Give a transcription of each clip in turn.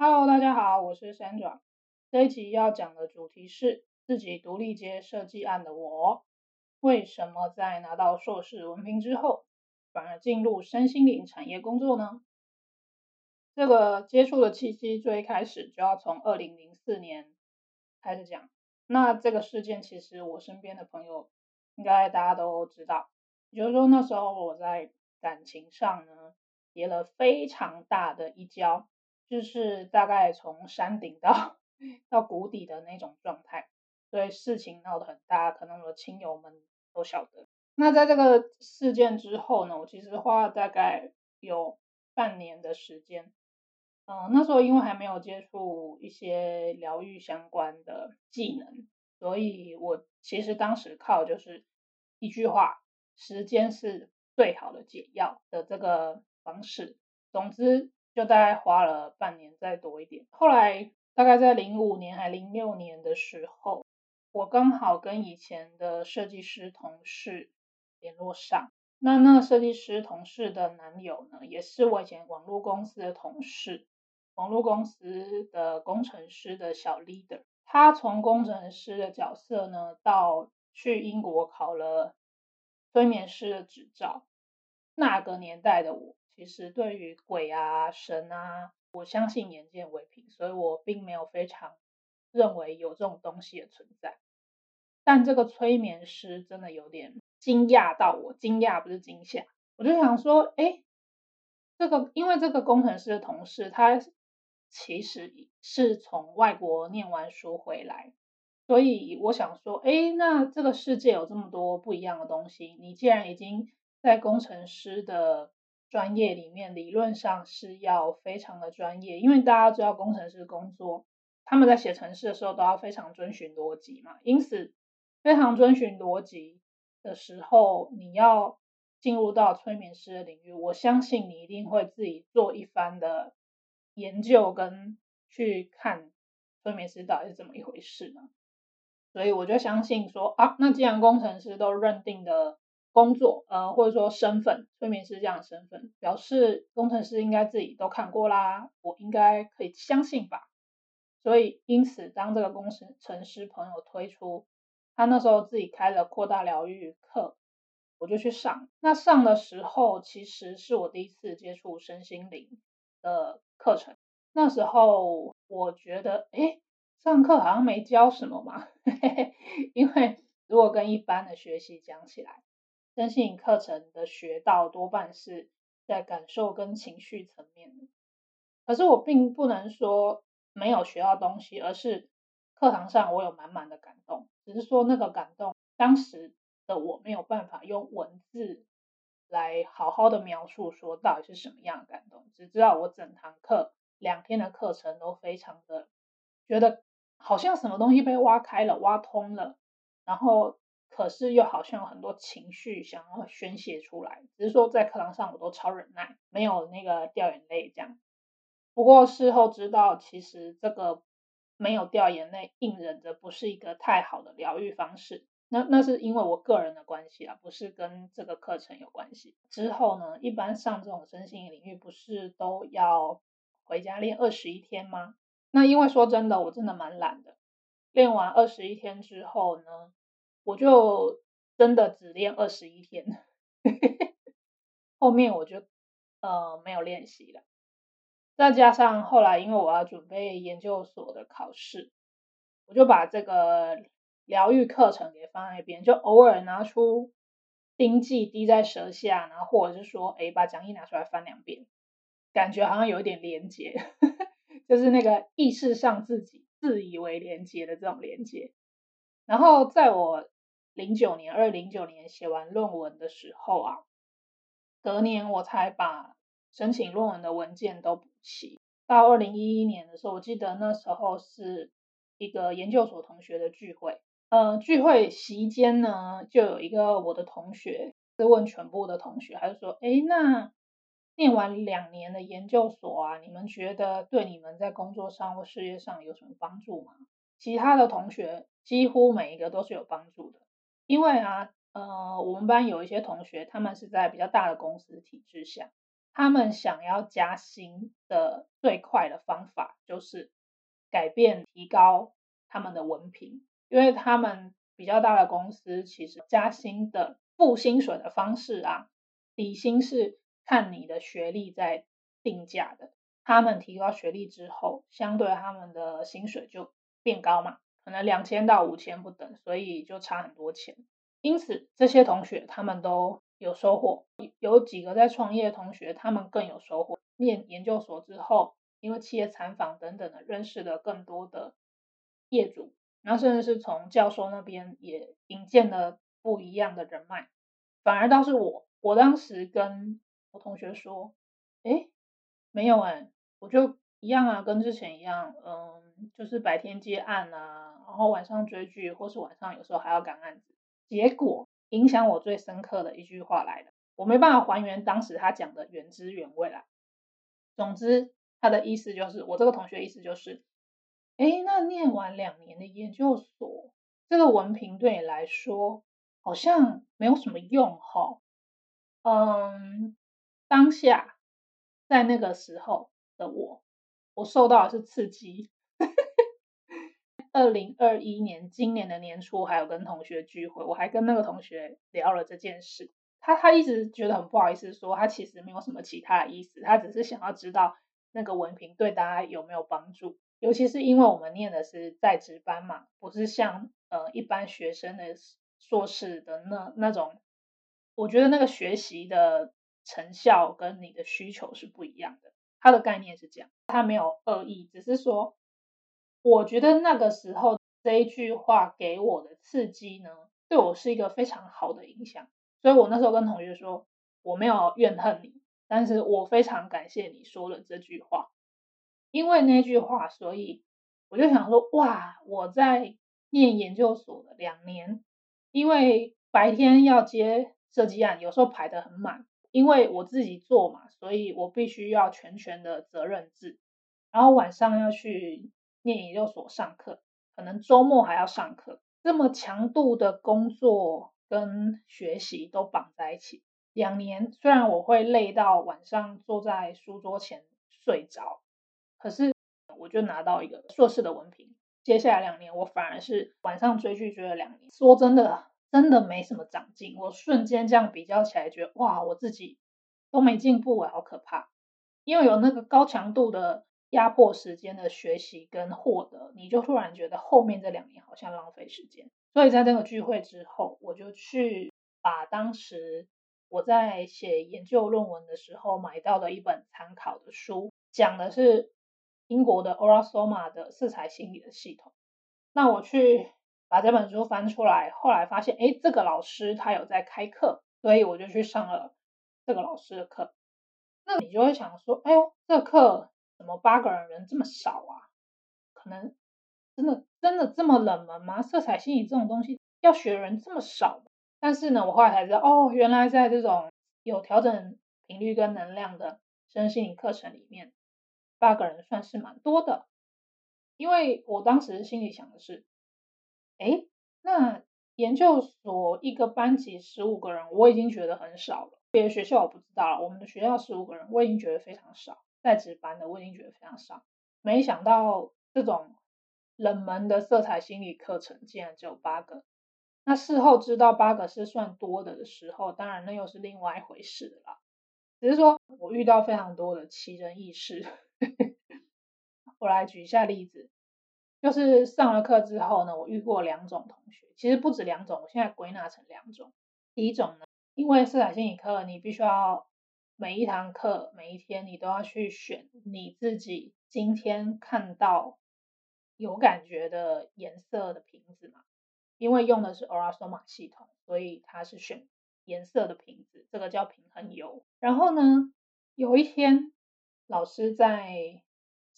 Hello，大家好，我是 Sandra。这一集要讲的主题是自己独立接设计案的我，为什么在拿到硕士文凭之后，反而进入身心灵产业工作呢？这个接触的契机最开始就要从二零零四年开始讲。那这个事件其实我身边的朋友应该大家都知道，也就是说那时候我在感情上呢跌了非常大的一跤，就是大概从山顶到 到谷底的那种状态，所以事情闹得很大，可能我的亲友们都晓得。那在这个事件之后呢，我其实花了大概有半年的时间。嗯，那时候因为还没有接触一些疗愈相关的技能，所以我其实当时靠就是一句话：时间是最好的解药的这个方式。总之，就大概花了半年再多一点。后来大概在零五年还零六年的时候，我刚好跟以前的设计师同事联络上。那那个设计师同事的男友呢，也是我以前网络公司的同事。网络公司的工程师的小 leader，他从工程师的角色呢，到去英国考了催眠师的执照。那个年代的我，其实对于鬼啊、神啊，我相信眼见为凭，所以我并没有非常认为有这种东西的存在。但这个催眠师真的有点惊讶到我，惊讶不是惊吓，我就想说，哎，这个因为这个工程师的同事他。其实是从外国念完书回来，所以我想说，哎，那这个世界有这么多不一样的东西，你既然已经在工程师的专业里面，理论上是要非常的专业，因为大家知道工程师工作，他们在写程式的时候都要非常遵循逻辑嘛，因此非常遵循逻辑的时候，你要进入到催眠师的领域，我相信你一定会自己做一番的。研究跟去看催眠师到底是怎么一回事呢？所以我就相信说啊，那既然工程师都认定的工作，呃，或者说身份，催眠师这样的身份，表示工程师应该自己都看过啦，我应该可以相信吧。所以因此，当这个工程师朋友推出他那时候自己开了扩大疗愈课，我就去上。那上的时候，其实是我第一次接触身心灵的。课程那时候我觉得，哎，上课好像没教什么嘛，因为如果跟一般的学习讲起来，身心课程的学到多半是在感受跟情绪层面的。可是我并不能说没有学到东西，而是课堂上我有满满的感动，只是说那个感动当时的我没有办法用文字。来好好的描述说到底是什么样的感动，只知道我整堂课两天的课程都非常的觉得好像什么东西被挖开了、挖通了，然后可是又好像有很多情绪想要宣泄出来，只是说在课堂上我都超忍耐，没有那个掉眼泪这样。不过事后知道，其实这个没有掉眼泪、硬忍着不是一个太好的疗愈方式。那那是因为我个人的关系啊，不是跟这个课程有关系。之后呢，一般上这种身心领域不是都要回家练二十一天吗？那因为说真的，我真的蛮懒的。练完二十一天之后呢，我就真的只练二十一天，后面我就呃没有练习了。再加上后来因为我要准备研究所的考试，我就把这个。疗愈课程给放在一边，就偶尔拿出丁记滴在舌下，然后或者是说，哎，把讲义拿出来翻两遍，感觉好像有一点连接，就是那个意识上自己自以为连接的这种连接。然后在我零九年二零九年写完论文的时候啊，隔年我才把申请论文的文件都补齐。到二零一一年的时候，我记得那时候是一个研究所同学的聚会。呃，聚会席间呢，就有一个我的同学是问全部的同学，他就说：“哎，那念完两年的研究所啊，你们觉得对你们在工作上或事业上有什么帮助吗？”其他的同学几乎每一个都是有帮助的，因为啊，呃，我们班有一些同学，他们是在比较大的公司体制下，他们想要加薪的最快的方法就是改变、提高他们的文凭，因为他们比较大的公司其实加薪的付薪水的方式啊，底薪是看你的学历在定价的。他们提高学历之后，相对他们的薪水就变高嘛，可能两千到五千不等，所以就差很多钱。因此，这些同学他们都有收获。有几个在创业同学，他们更有收获。念研究所之后，因为企业参访等等的，认识了更多的业主，然后甚至是从教授那边也引荐了不一样的人脉。反而倒是我，我当时跟我同学说：“哎，没有哎，我就一样啊，跟之前一样，嗯，就是白天接案啊，然后晚上追剧，或是晚上有时候还要赶案子。”结果影响我最深刻的一句话来了，我没办法还原当时他讲的原汁原味啦。总之，他的意思就是，我这个同学意思就是，哎，那念完两年的研究所，这个文凭对你来说好像没有什么用哈。嗯，当下在那个时候的我，我受到的是刺激。二零二一年今年的年初，还有跟同学聚会，我还跟那个同学聊了这件事。他他一直觉得很不好意思，说他其实没有什么其他的意思，他只是想要知道那个文凭对大家有没有帮助。尤其是因为我们念的是在职班嘛，不是像呃一般学生的硕士的那那种。我觉得那个学习的成效跟你的需求是不一样的。他的概念是这样，他没有恶意，只是说。我觉得那个时候这一句话给我的刺激呢，对我是一个非常好的影响。所以我那时候跟同学说，我没有怨恨你，但是我非常感谢你说了这句话。因为那句话，所以我就想说，哇，我在念研究所的两年，因为白天要接设计案，有时候排得很满，因为我自己做嘛，所以我必须要全权的责任制，然后晚上要去。念研究所上课，可能周末还要上课，这么强度的工作跟学习都绑在一起。两年虽然我会累到晚上坐在书桌前睡着，可是我就拿到一个硕士的文凭。接下来两年我反而是晚上追剧追了两年。说真的，真的没什么长进。我瞬间这样比较起来，觉得哇，我自己都没进步啊，好可怕。因为有那个高强度的。压迫时间的学习跟获得，你就突然觉得后面这两年好像浪费时间。所以在那个聚会之后，我就去把当时我在写研究论文的时候买到的一本参考的书，讲的是英国的 Orasoma 的色彩心理的系统。那我去把这本书翻出来，后来发现，哎，这个老师他有在开课，所以我就去上了这个老师的课。那你就会想说，哎呦，这课。怎么八个人人这么少啊？可能真的真的这么冷门吗？色彩心理这种东西要学的人这么少？但是呢，我后来才知道，哦，原来在这种有调整频率跟能量的身心灵课程里面，八个人算是蛮多的。因为我当时心里想的是，哎，那研究所一个班级十五个人，我已经觉得很少了。别的学校我不知道了，我们的学校十五个人，我已经觉得非常少。在值班的我已经觉得非常少，没想到这种冷门的色彩心理课程竟然只有八个。那事后知道八个是算多的的时候，当然那又是另外一回事了。只是说我遇到非常多的奇人异事。我来举一下例子，就是上了课之后呢，我遇过两种同学，其实不止两种，我现在归纳成两种。第一种呢，因为色彩心理课你必须要。每一堂课，每一天，你都要去选你自己今天看到有感觉的颜色的瓶子嘛？因为用的是 Orasoma 系统，所以它是选颜色的瓶子，这个叫平衡油。然后呢，有一天老师在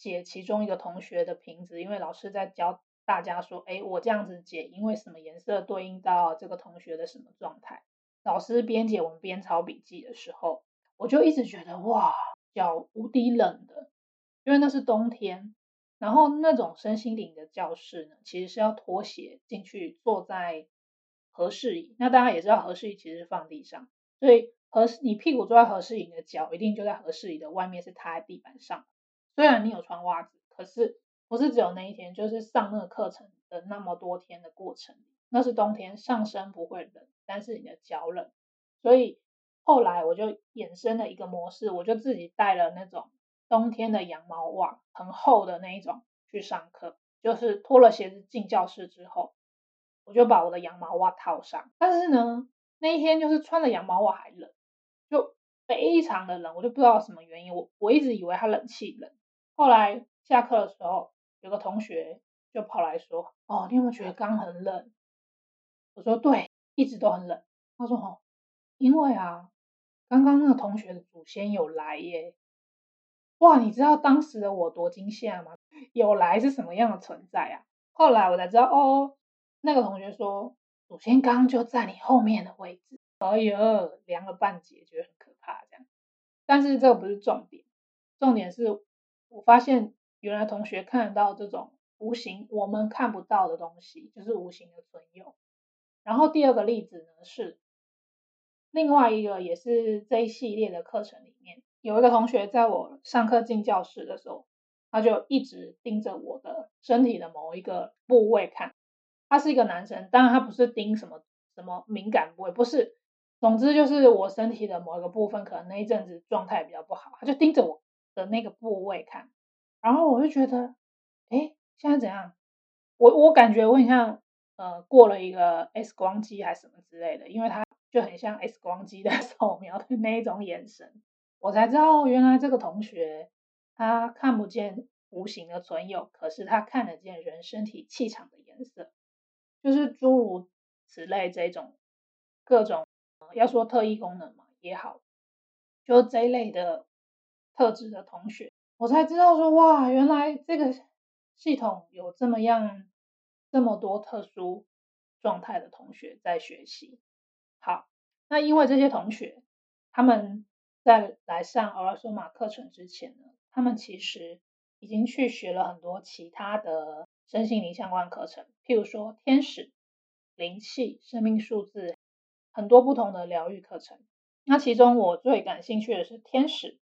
解其中一个同学的瓶子，因为老师在教大家说，哎，我这样子解，因为什么颜色对应到这个同学的什么状态？老师边解我们边抄笔记的时候。我就一直觉得哇，脚无敌冷的，因为那是冬天。然后那种身心灵的教室呢，其实是要脱鞋进去，坐在合适椅。那大家也知道，合适椅其实是放地上，所以合适你屁股坐在合适椅，你的脚一定就在合适椅的外面，是踏在地板上。虽然你有穿袜子，可是不是只有那一天，就是上那个课程的那么多天的过程，那是冬天，上身不会冷，但是你的脚冷。所以后来我就衍生了一个模式，我就自己带了那种冬天的羊毛袜，很厚的那一种去上课。就是脱了鞋子进教室之后，我就把我的羊毛袜套上。但是呢，那一天就是穿了羊毛袜还冷，就非常的冷，我就不知道什么原因。我我一直以为它冷气冷。后来下课的时候，有个同学就跑来说：“哦，你有没有觉得刚很冷？”我说：“对，一直都很冷。”他说：“哦，因为啊，刚刚那个同学的祖先有来耶。”哇，你知道当时的我多惊吓吗？有来是什么样的存在啊？后来我才知道，哦，那个同学说祖先刚就在你后面的位置。哎呦，凉了半截，觉得很可怕这样。但是这个不是重点，重点是我发现原来同学看得到这种无形我们看不到的东西，就是无形的存有。然后第二个例子呢是另外一个也是这一系列的课程里面。有一个同学在我上课进教室的时候，他就一直盯着我的身体的某一个部位看。他是一个男生，当然他不是盯什么什么敏感部位，不是。总之就是我身体的某一个部分，可能那一阵子状态比较不好，他就盯着我的那个部位看。然后我就觉得，哎，现在怎样？我我感觉我很像呃过了一个 X 光机还是什么之类的，因为他就很像 X 光机的 扫描的那一种眼神。我才知道，原来这个同学他看不见无形的存有，可是他看得见人身体气场的颜色，就是诸如此类这种各种要说特异功能嘛也好，就这一类的特质的同学，我才知道说哇，原来这个系统有这么样这么多特殊状态的同学在学习。好，那因为这些同学他们。在来上欧拉索玛课程之前呢，他们其实已经去学了很多其他的身心灵相关课程，譬如说天使、灵气、生命数字，很多不同的疗愈课程。那其中我最感兴趣的是天使，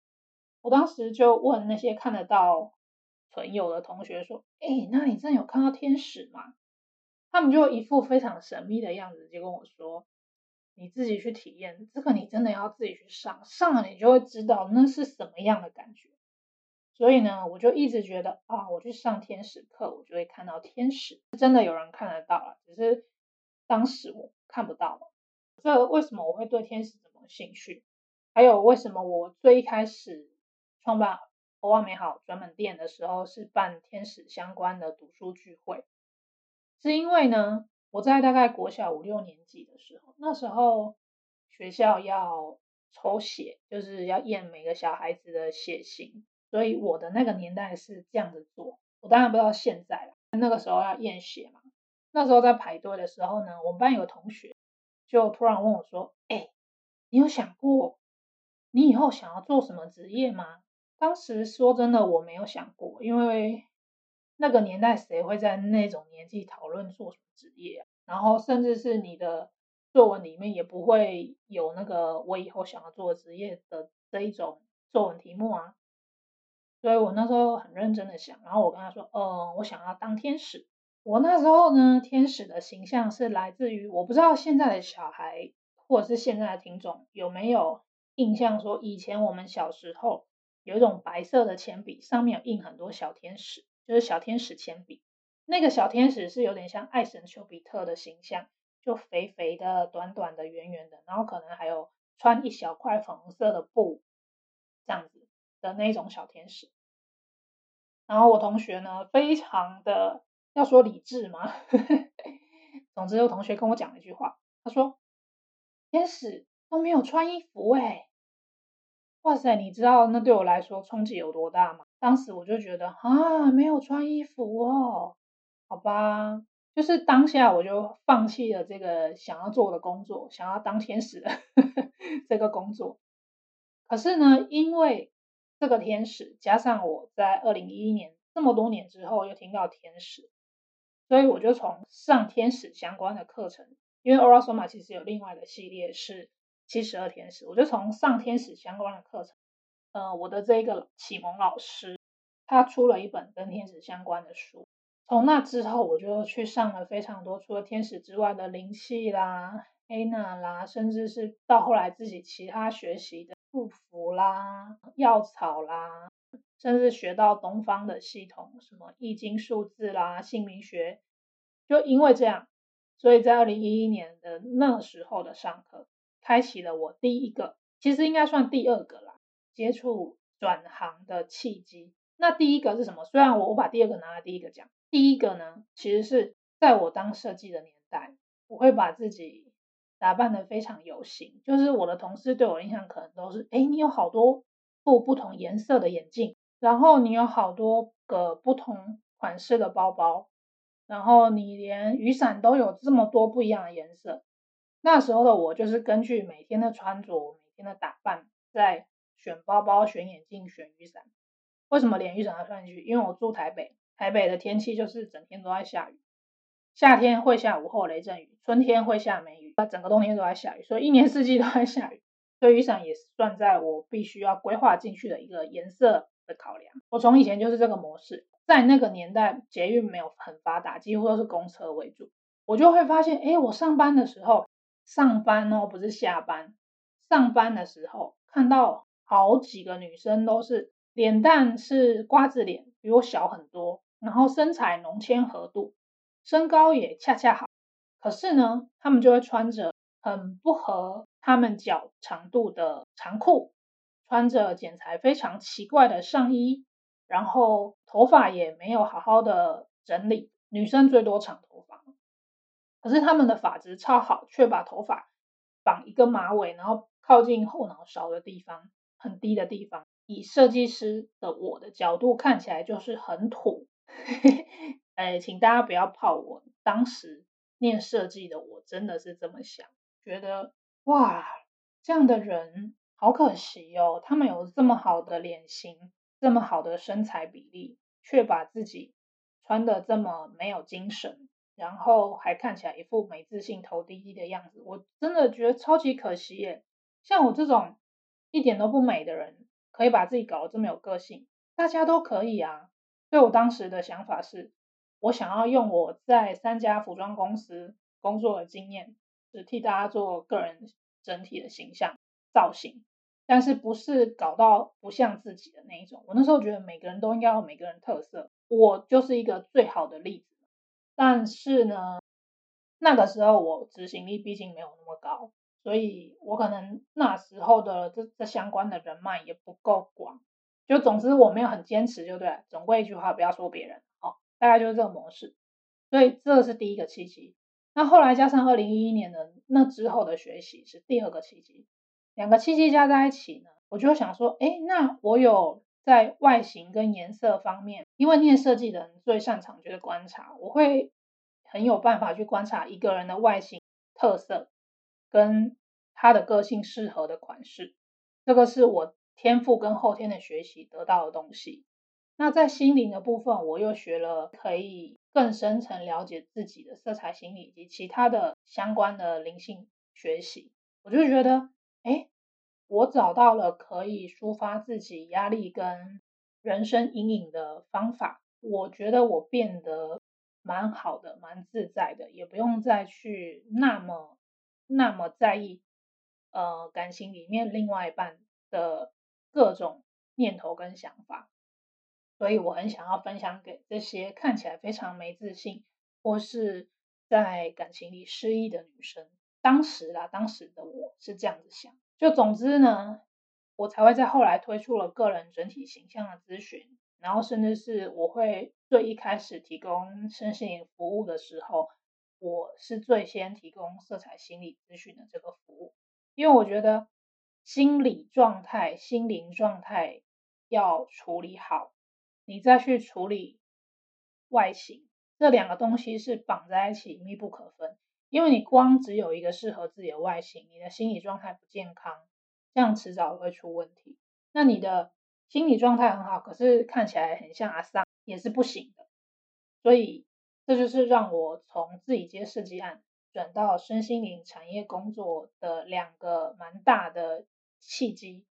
我当时就问那些看得到存有的同学说：“哎，那你真的有看到天使吗？”他们就一副非常神秘的样子，就跟我说。你自己去体验这个，你真的要自己去上，上了你就会知道那是什么样的感觉。所以呢，我就一直觉得啊，我去上天使课，我就会看到天使，真的有人看得到了，只是当时我看不到了。这为什么我会对天使这么兴趣？还有为什么我最一开始创办欧万美好专门店的时候是办天使相关的读书聚会？是因为呢？我在大概国小五六年级的时候，那时候学校要抽血，就是要验每个小孩子的血型，所以我的那个年代是这样子做。我当然不知道现在了，那个时候要验血嘛。那时候在排队的时候呢，我们班有个同学就突然问我说：“哎，你有想过你以后想要做什么职业吗？”当时说真的，我没有想过，因为。那个年代谁会在那种年纪讨论做什么职业？然后甚至是你的作文里面也不会有那个我以后想要做的职业的这一种作文题目啊。所以我那时候很认真的想，然后我跟他说：“嗯，我想要当天使。”我那时候呢，天使的形象是来自于我不知道现在的小孩或者是现在的听众有没有印象，说以前我们小时候有一种白色的铅笔，上面有印很多小天使。就是小天使铅笔，那个小天使是有点像爱神丘比特的形象，就肥肥的、短短的、圆圆的，然后可能还有穿一小块粉红色的布这样子的那种小天使。然后我同学呢，非常的要说理智吗？总之，有同学跟我讲了一句话，他说：“天使都没有穿衣服哎。”哇塞，你知道那对我来说冲击有多大吗？当时我就觉得啊，没有穿衣服哦，好吧，就是当下我就放弃了这个想要做的工作，想要当天使的 这个工作。可是呢，因为这个天使，加上我在二零一一年这么多年之后又听到天使，所以我就从上天使相关的课程，因为 Orasoma 其实有另外的系列是。七十二天使，我就从上天使相关的课程，呃，我的这个启蒙老师，他出了一本跟天使相关的书。从那之后，我就去上了非常多除了天使之外的灵气啦、黑娜啦，甚至是到后来自己其他学习的祝福啦、药草啦，甚至学到东方的系统，什么易经数字啦、姓名学。就因为这样，所以在二零一一年的那时候的上课，开启了我第一个，其实应该算第二个啦，接触转行的契机。那第一个是什么？虽然我我把第二个拿来第一个讲。第一个呢，其实是在我当设计的年代，我会把自己打扮的非常有型。就是我的同事对我印象可能都是，哎，你有好多副不同颜色的眼镜，然后你有好多个不同款式的包包，然后你连雨伞都有这么多不一样的颜色。那时候的我就是根据每天的穿着、每天的打扮，在选包包、选眼镜、选雨伞。为什么连雨伞都算进去？因为我住台北。台北的天气就是整天都在下雨，夏天会下午后雷阵雨，春天会下梅雨，那整个冬天都在下雨，所以一年四季都在下雨。所以雨伞也算在我必须要规划进去的一个颜色的考量。我从以前就是这个模式，在那个年代捷运没有很发达，几乎都是公车为主，我就会发现，哎，我上班的时候，上班哦，不是下班，上班的时候看到好几个女生都是脸蛋是瓜子脸，比我小很多。然后身材浓纤合度，身高也恰恰好，可是呢，他们就会穿着很不合他们脚长度的长裤，穿着剪裁非常奇怪的上衣，然后头发也没有好好的整理，女生最多长头发，可是他们的发质超好，却把头发绑一个马尾，然后靠近后脑勺的地方，很低的地方，以设计师的我的角度看起来就是很土。哎，请大家不要泡我。当时念设计的我真的是这么想，觉得哇，这样的人好可惜哦。他们有这么好的脸型，这么好的身材比例，却把自己穿的这么没有精神，然后还看起来一副没自信、头低低的样子。我真的觉得超级可惜耶。像我这种一点都不美的人，可以把自己搞得这么有个性，大家都可以啊。所以我当时的想法是，我想要用我在三家服装公司工作的经验，是替大家做个人整体的形象造型，但是不是搞到不像自己的那一种。我那时候觉得每个人都应该有每个人特色，我就是一个最好的例子。但是呢，那个时候我执行力毕竟没有那么高，所以我可能那时候的这这相关的人脉也不够广。就总之我没有很坚持，就对。总归一句话，不要说别人，哦，大概就是这个模式。所以这是第一个契机。那后来加上二零一一年的那之后的学习是第二个契机。两个契机加在一起呢，我就想说，哎，那我有在外形跟颜色方面，因为念设计的人最擅长就是观察，我会很有办法去观察一个人的外形特色跟他的个性适合的款式。这个是我。天赋跟后天的学习得到的东西，那在心灵的部分，我又学了可以更深层了解自己的色彩心理以及其他的相关的灵性学习，我就觉得，哎，我找到了可以抒发自己压力跟人生阴影的方法，我觉得我变得蛮好的，蛮自在的，也不用再去那么那么在意，呃，感情里面另外一半的。各种念头跟想法，所以我很想要分享给这些看起来非常没自信或是在感情里失意的女生。当时啦，当时的我是这样子想。就总之呢，我才会在后来推出了个人整体形象的咨询，然后甚至是我会最一开始提供身心灵服务的时候，我是最先提供色彩心理咨询的这个服务，因为我觉得。心理状态、心灵状态要处理好，你再去处理外形，这两个东西是绑在一起、密不可分。因为你光只有一个适合自己的外形，你的心理状态不健康，这样迟早会出问题。那你的心理状态很好，可是看起来很像阿桑，也是不行的。所以这就是让我从自己接设计案转到身心灵产业工作的两个蛮大的契机。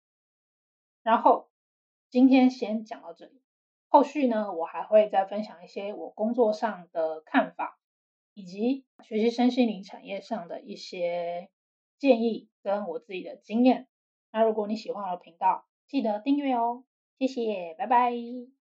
然后今天先讲到这里，后续呢我还会再分享一些我工作上的看法，以及学习身心灵产业上的一些建议跟我自己的经验。那如果你喜欢我的频道，记得订阅哦，谢谢，拜拜。